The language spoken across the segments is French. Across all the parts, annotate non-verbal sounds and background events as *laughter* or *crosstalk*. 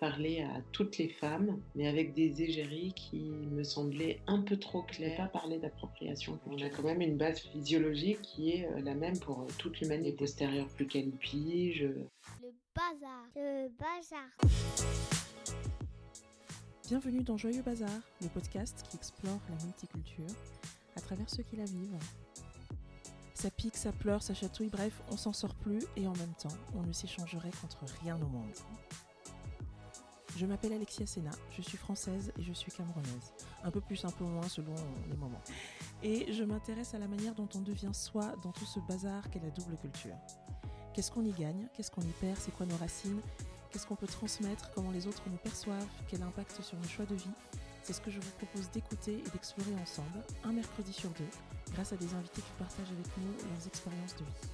parler à toutes les femmes, mais avec des égéries qui me semblaient un peu trop claires. Pas parler d'appropriation. On a quand même une base physiologique qui est euh, la même pour euh, toute l'humanité. Postérieure plus calipige. Le bazar. Le bazar. Bienvenue dans Joyeux Bazar, le podcast qui explore la multiculture à travers ceux qui la vivent. Ça pique, ça pleure, ça chatouille, bref, on s'en sort plus et en même temps, on ne s'échangerait contre rien au monde. Je m'appelle Alexia Sena, je suis française et je suis camerounaise. Un peu plus, un peu moins selon les moments. Et je m'intéresse à la manière dont on devient soi dans tout ce bazar qu'est la double culture. Qu'est-ce qu'on y gagne Qu'est-ce qu'on y perd C'est quoi nos racines Qu'est-ce qu'on peut transmettre Comment les autres nous perçoivent Quel impact sur nos choix de vie C'est ce que je vous propose d'écouter et d'explorer ensemble, un mercredi sur deux, grâce à des invités qui partagent avec nous leurs expériences de vie.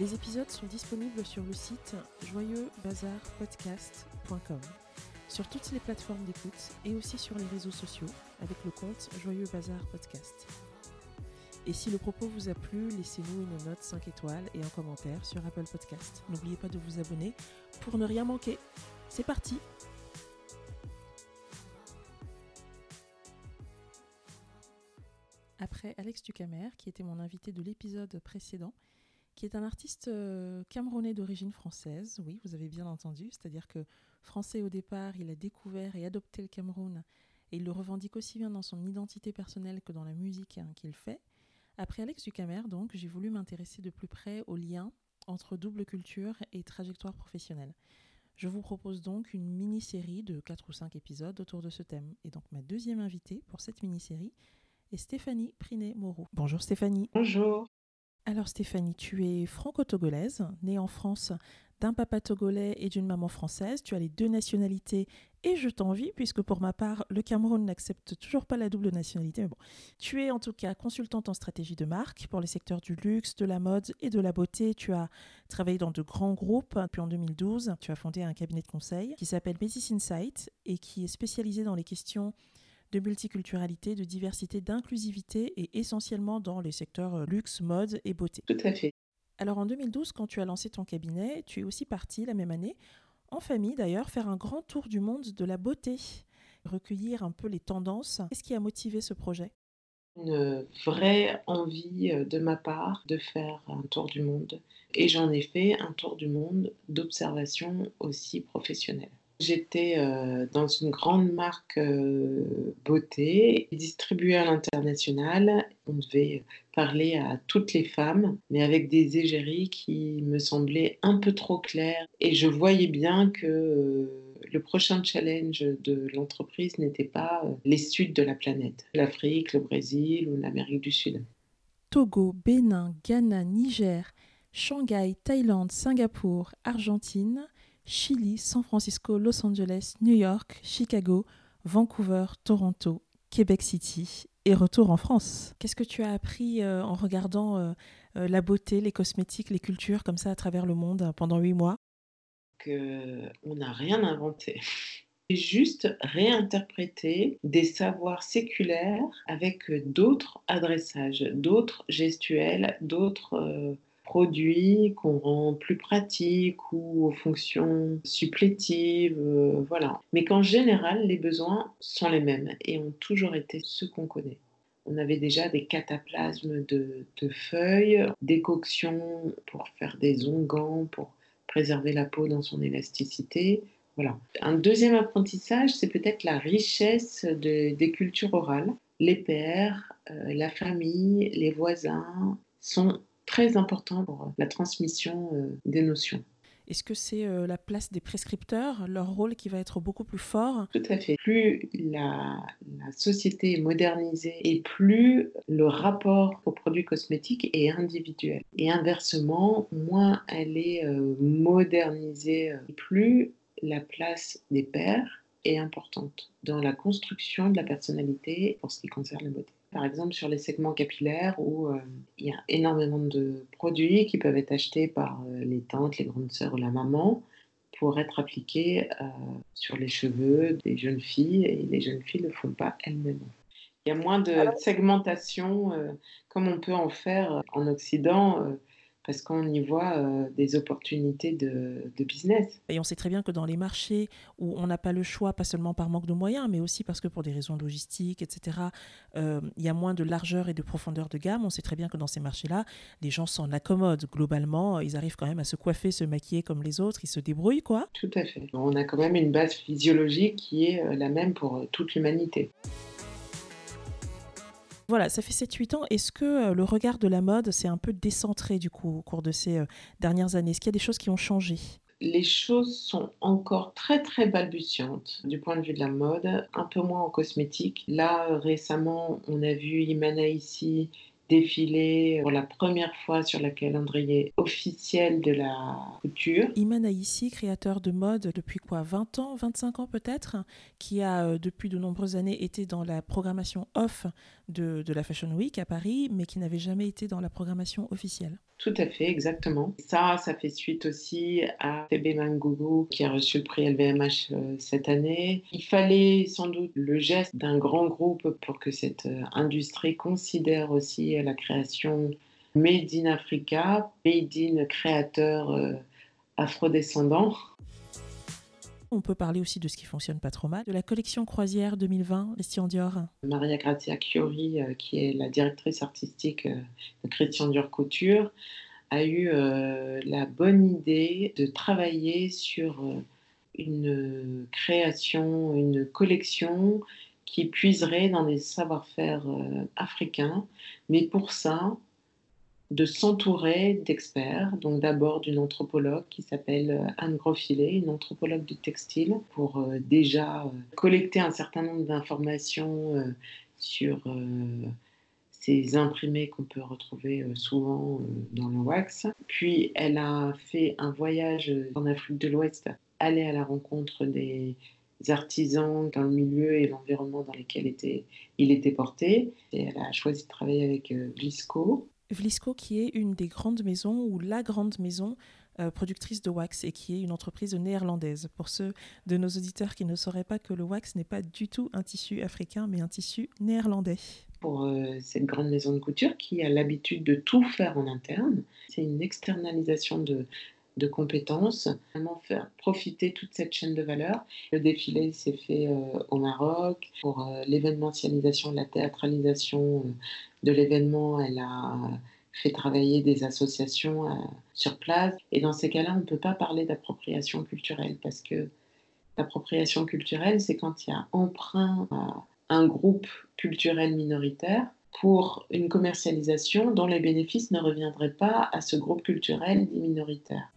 Les épisodes sont disponibles sur le site sur toutes les plateformes d'écoute et aussi sur les réseaux sociaux avec le compte Joyeux Bazar Podcast. Et si le propos vous a plu, laissez-nous une note 5 étoiles et un commentaire sur Apple Podcast. N'oubliez pas de vous abonner pour ne rien manquer. C'est parti Après Alex Ducamer, qui était mon invité de l'épisode précédent, qui est un artiste euh, camerounais d'origine française. Oui, vous avez bien entendu, c'est-à-dire que français au départ, il a découvert et adopté le Cameroun et il le revendique aussi bien dans son identité personnelle que dans la musique hein, qu'il fait. Après Alex Ducamer, donc, j'ai voulu m'intéresser de plus près au lien entre double culture et trajectoire professionnelle. Je vous propose donc une mini-série de 4 ou 5 épisodes autour de ce thème. Et donc ma deuxième invitée pour cette mini-série est Stéphanie Prinet-Moreau. Bonjour Stéphanie. Bonjour. Alors Stéphanie, tu es franco-togolaise, née en France d'un papa togolais et d'une maman française. Tu as les deux nationalités et je t'envie puisque pour ma part, le Cameroun n'accepte toujours pas la double nationalité. Tu es en tout cas consultante en stratégie de marque pour les secteurs du luxe, de la mode et de la beauté. Tu as travaillé dans de grands groupes. Puis en 2012, tu as fondé un cabinet de conseil qui s'appelle Métis Insight et qui est spécialisé dans les questions de multiculturalité, de diversité, d'inclusivité et essentiellement dans les secteurs euh, luxe, mode et beauté. Tout à fait. Alors en 2012, quand tu as lancé ton cabinet, tu es aussi partie la même année, en famille d'ailleurs, faire un grand tour du monde de la beauté, recueillir un peu les tendances. Qu'est-ce qui a motivé ce projet? Une vraie envie euh, de ma part de faire un tour du monde. Et j'en ai fait un tour du monde d'observation aussi professionnelle. J'étais euh, dans une grande marque euh, beauté, distribuée à l'international. On devait parler à toutes les femmes, mais avec des égéries qui me semblaient un peu trop claires. Et je voyais bien que euh, le prochain challenge de l'entreprise n'était pas les suds de la planète, l'Afrique, le Brésil ou l'Amérique du Sud. Togo, Bénin, Ghana, Niger, Shanghai, Thaïlande, Singapour, Argentine, Chili, San Francisco, Los Angeles, New York, Chicago, Vancouver, Toronto, Québec City et retour en France. Qu'est-ce que tu as appris euh, en regardant euh, euh, la beauté, les cosmétiques, les cultures comme ça à travers le monde pendant huit mois? Qu'on n'a rien inventé. juste réinterpréter des savoirs séculaires avec d'autres adressages, d'autres gestuels, d'autres produits qu'on rend plus pratiques ou aux fonctions supplétives, euh, voilà. Mais qu'en général, les besoins sont les mêmes et ont toujours été ceux qu'on connaît. On avait déjà des cataplasmes de, feuilles, des coctions pour faire des onguents, pour préserver la peau dans son élasticité. Voilà. Un deuxième apprentissage, c'est peut-être la richesse des cultures orales. Les pères, euh, la famille, les voisins sont très important pour la transmission euh, des notions. Est-ce que c'est euh, la place des prescripteurs, leur rôle qui va être beaucoup plus fort? Tout à fait. Plus la, société est modernisée et plus le rapport aux produits cosmétiques est individuel. Et inversement, moins elle est euh, modernisée, plus la place des pères est importante dans la construction de la personnalité pour ce qui concerne la beauté par exemple sur les segments capillaires où euh, il y a énormément de produits qui peuvent être achetés par euh, les tantes, les grandes sœurs ou la maman pour être appliqués euh, sur les cheveux des jeunes filles et les jeunes filles ne le font pas elles-mêmes. Il y a moins de segmentation comme on peut en faire en Occident parce qu'on y voit euh, des opportunités de, de, business. Et on sait très bien que dans les marchés où on n'a pas le choix, pas seulement par manque de moyens, mais aussi parce que pour des raisons logistiques, etc., euh, il y a moins de largeur et de profondeur de gamme, on sait très bien que dans ces marchés-là, les gens s'en accommodent globalement, ils arrivent quand même à se coiffer, se maquiller comme les autres, ils se débrouillent, quoi. Tout à fait. On a quand même une base physiologique qui est euh, la même pour toute l'humanité. Voilà, ça fait 7-8 ans. Est-ce que euh, le regard de la mode s'est un peu décentré du coup au cours de ces euh, dernières années? Est-ce qu'il y a des choses qui ont changé? Les choses sont encore très très balbutiantes du point de vue de la mode, un peu moins en cosmétique. Là, récemment, on a vu Imana ici défilé pour la première fois sur le calendrier officiel de la couture. Iman Aïssi, créateur de mode depuis quoi 20 ans, 25 ans peut-être, qui a euh, depuis de nombreuses années été dans la programmation off de, de la Fashion Week à Paris, mais qui n'avait jamais été dans la programmation officielle. Tout à fait, exactement. Ça, ça fait suite aussi à Mangougou qui a reçu le prix LVMH euh, cette année. Il fallait sans doute le geste d'un grand groupe pour que cette euh, industrie considère aussi la création Made in Africa, Made in créateur euh, afrodescendant. On peut parler aussi de ce qui fonctionne pas trop mal, de la collection croisière 2020, Christian Dior. Maria Grazia Chiori, euh, qui est la directrice artistique euh, de Christian Dior Couture, a eu euh, la bonne idée de travailler sur une création, une collection qui puiserait dans des savoir-faire africains. Mais pour ça, de s'entourer d'experts, donc d'abord d'une anthropologue qui s'appelle euh, Anne Grosfilet, une anthropologue du textile, pour euh, déjà euh, collecter un certain nombre d'informations sur ces imprimés qu'on peut retrouver souvent dans le wax. Puis elle a fait un voyage en Afrique de l'Ouest, aller à la rencontre des artisans dans le milieu et l'environnement dans lesquels était, il était porté. Et elle a choisi de travailler avec Visco, Vlisco, qui est une des grandes maisons ou la grande maison euh, productrice de wax et qui est une entreprise néerlandaise. Pour ceux de nos auditeurs qui ne sauraient pas que le wax n'est pas du tout un tissu africain, mais un tissu néerlandais. Pour euh, cette grande maison de couture qui a l'habitude de tout faire en interne, c'est une externalisation de, compétences, vraiment faire profiter toute cette chaîne de valeur. Le défilé s'est fait euh, au Maroc. Pour l'événementialisation, la théâtralisation de l'événement, elle a fait travailler des associations euh, sur place. Et dans ces cas-là, on ne peut pas parler d'appropriation culturelle parce que l'appropriation culturelle, c'est quand il y a emprunt à un groupe culturel minoritaire pour une commercialisation dont les bénéfices ne reviendraient pas à ce groupe culturel dit minoritaire.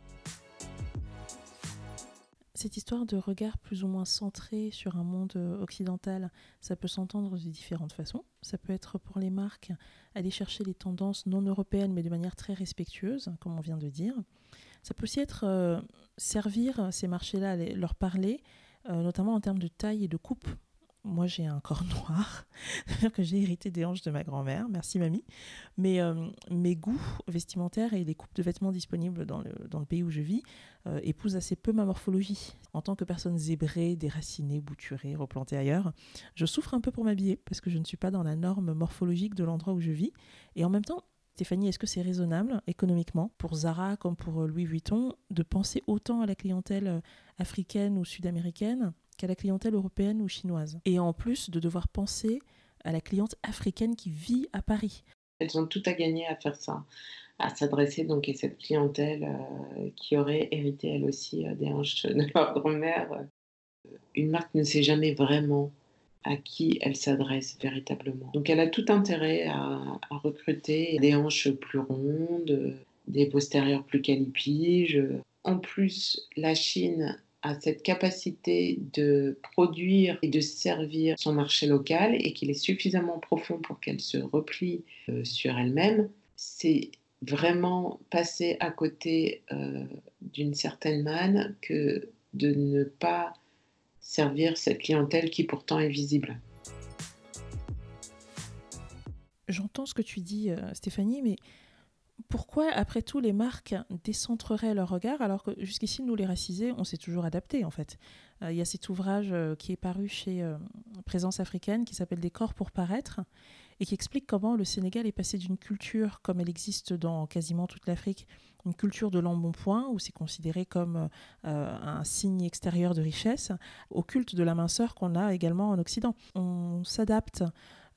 Cette histoire de regard plus ou moins centré sur un monde euh, occidental, ça peut s'entendre de différentes façons. Ça peut être pour les marques aller chercher les tendances non européennes, mais de manière très respectueuse, comme on vient de dire. Ça peut aussi être euh, servir ces marchés-là, leur parler, euh, notamment en termes de taille et de coupe moi j'ai un corps *laughs* noir, c'est-à-dire que j'ai hérité des hanches de ma grand-mère, merci mamie, mais euh, mes goûts vestimentaires et les coupes de vêtements disponibles dans le, pays où je vis euh, épousent assez peu ma morphologie. En tant que personne zébrée, déracinée, bouturée, replantée ailleurs, je souffre un peu pour m'habiller parce que je ne suis pas dans la norme morphologique de l'endroit où je vis, et en même temps Stéphanie, est-ce que c'est raisonnable économiquement pour Zara comme pour Louis Vuitton de penser autant à la clientèle africaine ou sud-américaine qu'à la clientèle européenne ou chinoise. Et en plus de devoir penser à la cliente africaine qui vit à Paris. Elles ont tout à gagner à faire ça, à s'adresser donc à cette clientèle euh, qui aurait hérité elle aussi euh, des hanches de *laughs* leur grand-mère. Une marque ne sait jamais vraiment à qui elle s'adresse véritablement. Donc elle a tout intérêt à, recruter des hanches plus rondes, des postérieurs plus calipiges. En plus, la Chine a cette capacité de produire et de servir son marché local et qu'il est suffisamment profond pour qu'elle se replie euh, sur elle-même, c'est vraiment passer à côté euh, d'une certaine manne que de ne pas servir cette clientèle qui pourtant est visible. J'entends ce que tu dis, euh, Stéphanie, mais pourquoi, après tout, les marques décentreraient leur regard alors que jusqu'ici, nous, les racisés, on s'est toujours adapté en fait euh, Il y a cet ouvrage euh, qui est paru chez euh, Présence africaine qui s'appelle Des corps pour paraître et qui explique comment le Sénégal est passé d'une culture comme elle existe dans quasiment toute l'Afrique, une culture de l'embonpoint, où c'est considéré comme un signe extérieur de richesse, au culte de la minceur qu'on a également en Occident. On s'adapte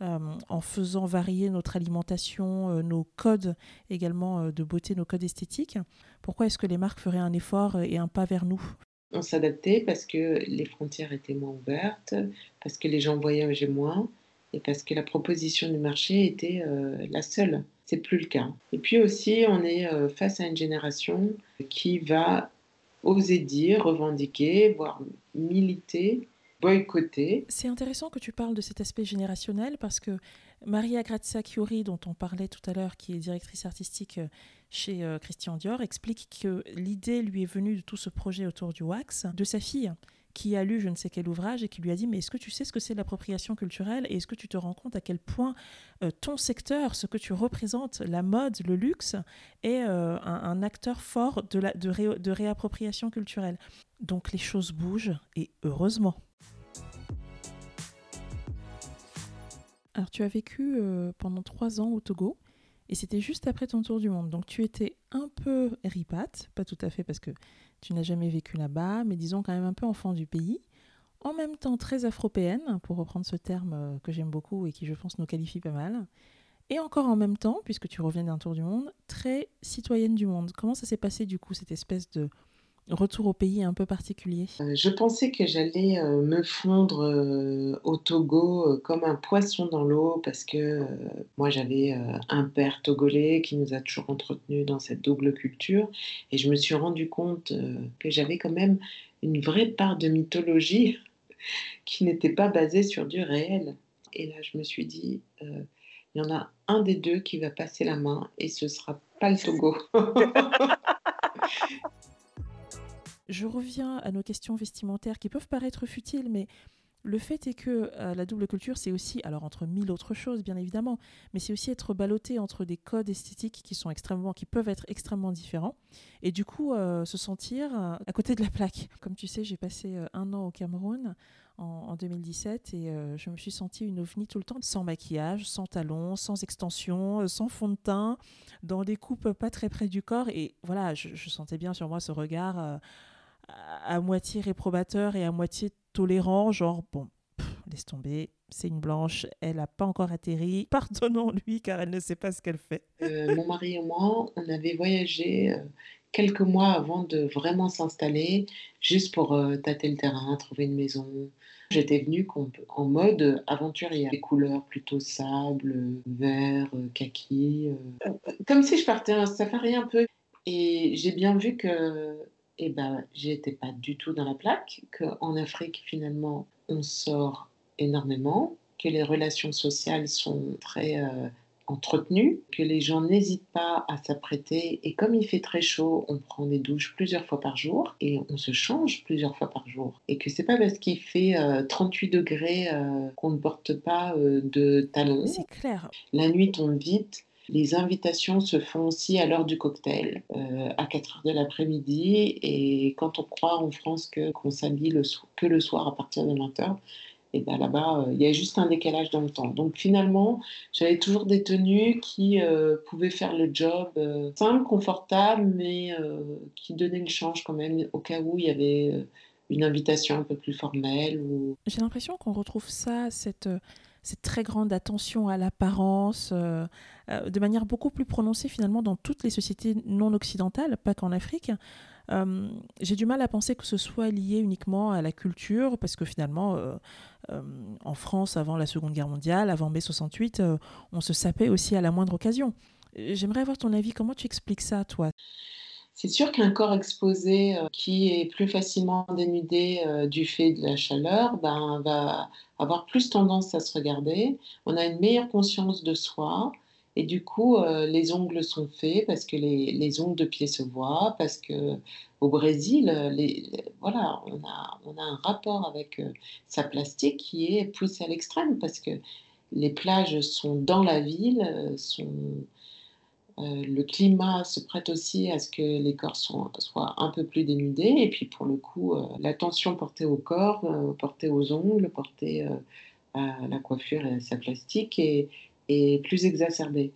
en faisant varier notre alimentation, euh, nos codes également de beauté, nos codes esthétiques. Pourquoi est-ce que les marques feraient un effort et un pas vers nous? On s'adaptait parce que les frontières étaient moins ouvertes, parce que les gens voyageaient moins et parce que la proposition du marché était la seule c'est plus le cas. Et puis aussi, on est euh, face à une génération qui va oser dire, revendiquer, voire militer, C'est intéressant que tu parles de cet aspect générationnel parce que Maria Grazia Chiuri, dont on parlait tout à l'heure, qui est directrice artistique euh, chez euh, Christian Dior, explique que l'idée lui est venue de tout ce projet autour du wax de sa fille qui a lu je ne sais quel ouvrage et qui lui a dit mais est-ce que tu sais ce que c'est l'appropriation culturelle et est-ce que tu te rends compte à quel point euh, ton secteur, ce que tu représentes, la mode, le luxe, est un, acteur fort de réappropriation culturelle? Donc les choses bougent et heureusement. Alors tu as vécu euh, pendant trois ans au Togo et c'était juste après ton tour du monde. Donc tu étais un peu ripate, pas tout à fait parce que tu n'as jamais vécu là-bas, mais disons quand même un peu enfant du pays. En même temps très afropéenne, pour reprendre ce terme euh, que j'aime beaucoup et qui je pense nous qualifie pas mal. Et encore en même temps, puisque tu reviens d'un tour du monde, très citoyenne du monde. Comment ça s'est passé du coup, cette espèce de retour au pays un peu particulier euh, Je pensais que j'allais euh, me fondre euh, au Togo comme un poisson dans l'eau parce que moi j'avais un père togolais qui nous a toujours entretenus dans cette double culture et je me suis rendu compte que j'avais quand même une vraie part de mythologie *laughs* qui n'était pas basée sur du réel. Et là je me suis dit, il y en a un des deux qui va passer la main et ce sera pas le Togo. *laughs* Je reviens à nos questions vestimentaires qui peuvent paraître futiles, mais le fait est que euh, la double culture, c'est aussi, alors entre mille autres choses bien évidemment, mais c'est aussi être ballotté entre des codes esthétiques qui sont extrêmement, qui peuvent être extrêmement différents, et du coup euh, se sentir euh, à côté de la plaque. Comme tu sais, j'ai passé un an au Cameroun en, 2017 et je me suis sentie une ovni tout le temps, sans maquillage, sans talons, sans extension, sans fond de teint, dans des coupes pas très près du corps, et voilà, je, je sentais bien sur moi ce regard à moitié réprobateur et à moitié tolérant, genre, bon, laisse tomber, c'est une blanche, elle n'a pas encore atterri, *laughs* pardonnons-lui car elle ne sait pas ce qu'elle fait. Euh, mon mari et moi, on avait voyagé euh, quelques mois avant de vraiment s'installer, juste pour euh, tâter le terrain, trouver une maison. J'étais venue en mode aventurier, des couleurs plutôt sable, vert, kaki, comme si je partais un safari un peu. Et j'ai bien vu que eh ben, j'étais pas du tout dans la plaque, qu'en Afrique, finalement, on sort énormément, que les relations sociales sont très euh, entretenues, que les gens n'hésitent pas à s'apprêter. Et comme il fait très chaud, on prend des douches plusieurs fois par jour et on se change plusieurs fois par jour. Et que c'est pas parce qu'il fait 38 euh, degrés euh, qu'on ne porte pas de talons. C'est clair. La nuit tombe vite les invitations se font aussi à l'heure du cocktail, euh, à 4 heures de l'après-midi. Et quand on croit en France qu'on s'habille le que le soir à partir de 20 heures, et ben là-bas, euh, il y a juste un décalage dans le temps. Donc finalement, j'avais toujours des tenues qui euh, pouvaient faire le job simple, confortable, mais qui donnaient le change quand même au cas où il y avait une invitation un peu plus formelle. Ou... J'ai l'impression qu'on retrouve ça, cette cette très grande attention à l'apparence, euh, euh, de manière beaucoup plus prononcée finalement dans toutes les sociétés non occidentales, pas qu'en Afrique. Euh, j'ai du mal à penser que ce soit lié uniquement à la culture, parce que finalement, en France, avant la Seconde Guerre mondiale, avant mai 68, on se sapait aussi à la moindre occasion. J'aimerais avoir ton avis, comment tu expliques ça, toi? C'est sûr qu'un corps exposé euh, qui est plus facilement dénudé euh, du fait de la chaleur ben, va avoir plus tendance à se regarder. On a une meilleure conscience de soi. Et du coup, euh, les ongles sont faits parce que les, les, ongles de pied se voient, parce que au Brésil, voilà, on a, on a un rapport avec sa plastique qui est poussé à l'extrême parce que les plages sont dans la ville, euh, le climat se prête aussi à ce que les corps soient, un peu plus dénudés. Et puis pour le coup, euh, l'attention portée au corps, euh, portée aux ongles, portée à la coiffure et à sa plastique est, plus exacerbée.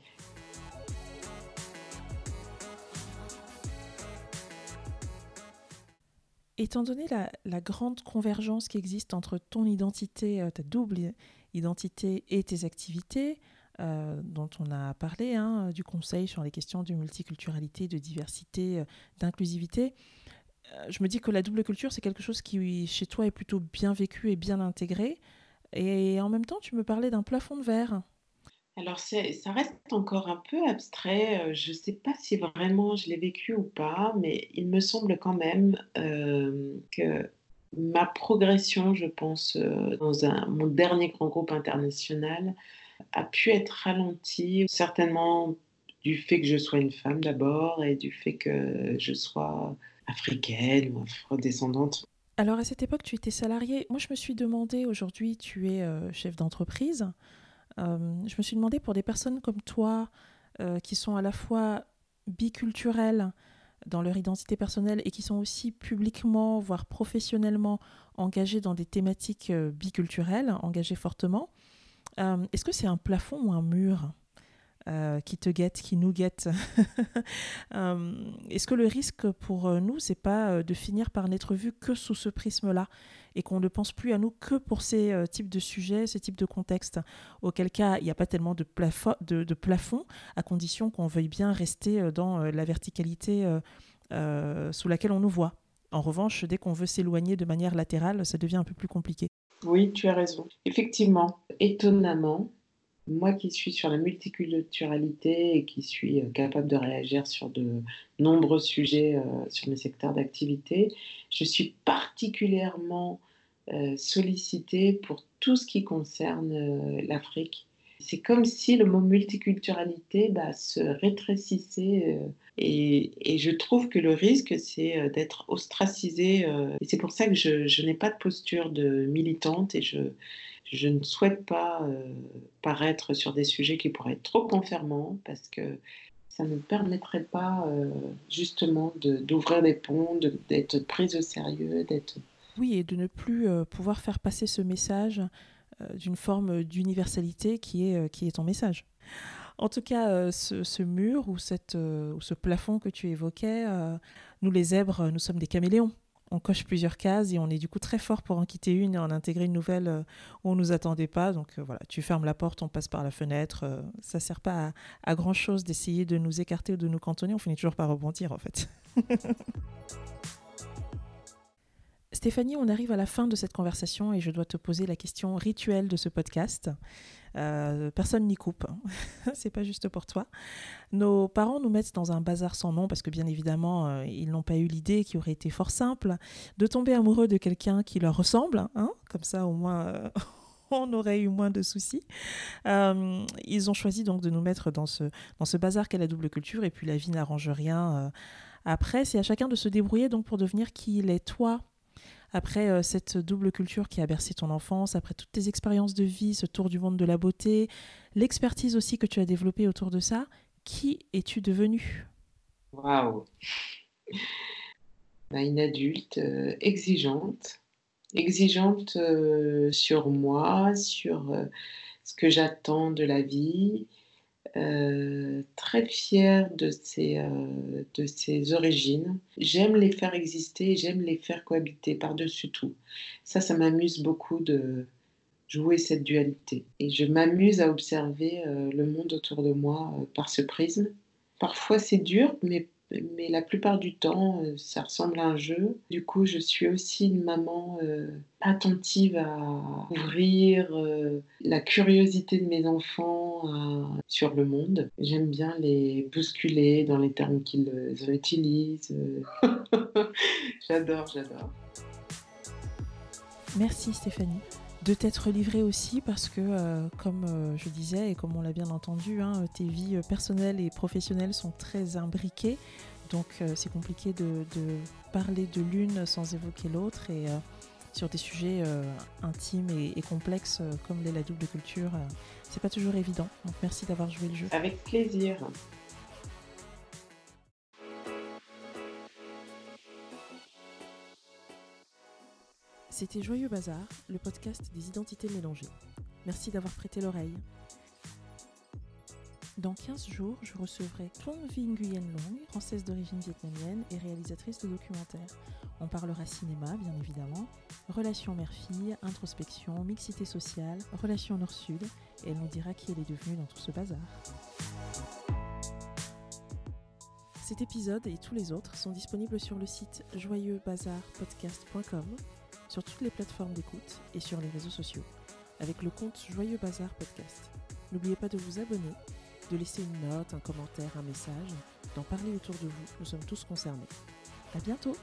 Étant donné la, grande convergence qui existe entre ton identité, euh, ta double identité et tes activités, euh, dont on a parlé, hein, du conseil sur les questions de multiculturalité, de diversité, euh, d'inclusivité, je me dis que la double culture, c'est quelque chose qui, chez toi, est plutôt bien vécu et bien intégré. Et en même temps, tu me parlais d'un plafond de verre. Alors, ça reste encore un peu abstrait. Euh, je ne sais pas si vraiment je l'ai vécu ou pas, mais il me semble quand même euh, que ma progression, je pense, euh, dans mon dernier grand groupe international, a pu être ralentie, certainement du fait que je sois une femme d'abord et du fait que je sois africaine ou afrodescendante. Alors à cette époque, tu étais salariée. Moi, je me suis demandé, aujourd'hui, tu es chef d'entreprise. Euh, je me suis demandé pour des personnes comme toi, euh, qui sont à la fois biculturelles dans leur identité personnelle et qui sont aussi publiquement, voire professionnellement engagées dans des thématiques euh, biculturelles, engagées fortement, est-ce que c'est un plafond ou un mur qui te guette, qui nous guette. *laughs* Est-ce que le risque pour nous, c'est pas de finir par n'être vu que sous ce prisme-là et qu'on ne pense plus à nous que pour ces euh, types de sujets, ces types de contextes, auquel cas il n'y a pas tellement de, de, plafond, à condition qu'on veuille bien rester euh, dans euh, la verticalité sous laquelle on nous voit. En revanche, dès qu'on veut s'éloigner de manière latérale, ça devient un peu plus compliqué. Oui, tu as raison. Effectivement, étonnamment, moi qui suis sur la multiculturalité et qui suis capable de réagir sur de nombreux sujets sur mes secteurs d'activité, je suis particulièrement euh, sollicitée pour tout ce qui concerne euh, l'Afrique. C'est comme si le mot multiculturalité bah, se rétrécissait euh, et, je trouve que le risque, c'est d'être ostracisé. et c'est pour ça que je, n'ai pas de posture de militante et je, ne souhaite pas paraître sur des sujets qui pourraient être trop confirmants parce que ça ne permettrait pas justement d'ouvrir des ponts, d'être prise au sérieux, d'être oui, et de ne plus euh, pouvoir faire passer ce message euh, d'une forme d'universalité qui est, euh, qui est ton message. En tout cas, ce, mur ou, cette, ou ce plafond que tu évoquais, nous les zèbres, nous sommes des caméléons. On coche plusieurs cases et on est du coup très fort pour en quitter une et en intégrer une nouvelle où on ne nous attendait pas. Donc voilà, tu fermes la porte, on passe par la fenêtre. ça ne sert pas à, à grand chose d'essayer de nous écarter ou de nous cantonner. On finit toujours par rebondir en fait. *laughs* Stéphanie, on arrive à la fin de cette conversation et je dois te poser la question rituelle de ce podcast. Euh, personne n'y coupe, hein. *laughs* c'est pas juste pour toi. Nos parents nous mettent dans un bazar sans nom parce que bien évidemment, euh, ils n'ont pas eu l'idée qui aurait été fort simple de tomber amoureux de quelqu'un qui leur ressemble, hein. comme ça au moins. Euh, *laughs* on aurait eu moins de soucis. ils ont choisi donc de nous mettre dans ce, dans ce bazar qu'est la double culture et puis la vie n'arrange rien. après, c'est à chacun de se débrouiller donc pour devenir qui il est. Toi, après euh, cette double culture qui a bercé ton enfance, après toutes tes expériences de vie, ce tour du monde de la beauté, l'expertise aussi que tu as développée autour de ça, qui es-tu devenue? Waouh. Bah, Une adulte euh, exigeante, exigeante euh, sur moi, sur ce que j'attends de la vie, euh, très fière de ses, euh, de ses origines. J'aime les faire exister, j'aime les faire cohabiter par-dessus tout. Ça, ça m'amuse beaucoup de jouer cette dualité. Et je m'amuse à observer euh, le monde autour de moi par ce prisme. Parfois c'est dur, mais mais la plupart du temps, euh, ça ressemble à un jeu. Du coup, je suis aussi une maman euh, attentive à ouvrir euh, la curiosité de mes enfants sur le monde. J'aime bien les bousculer dans les termes qu'ils utilisent. *laughs* j'adore, j'adore. Merci Stéphanie de t'être livrée aussi parce que, comme je disais et comme on l'a bien entendu, hein, tes vies personnelles et professionnelles sont très imbriquées. Donc c'est compliqué de, parler de l'une sans évoquer l'autre et sur des sujets intimes et, complexes comme l'est la double culture, c'est pas toujours évident. Donc merci d'avoir joué le jeu. Avec plaisir. C'était Joyeux Bazar, le podcast des identités mélangées. Merci d'avoir prêté l'oreille. Dans 15 jours, je recevrai Thuong Vinh Nguyen Long, française d'origine vietnamienne et réalisatrice de documentaires. On parlera cinéma, bien évidemment, relations mère-fille, introspection, mixité sociale, relations nord-sud, et elle nous dira qui elle est devenue dans tout ce bazar. Cet épisode et tous les autres sont disponibles sur le site joyeuxbazarpodcast.com, sur toutes les plateformes d'écoute et sur les réseaux sociaux, avec le compte Joyeux Bazar Podcast. N'oubliez pas de vous abonner de laisser une note, un commentaire, un message, d'en parler autour de vous. Nous sommes tous concernés. À bientôt!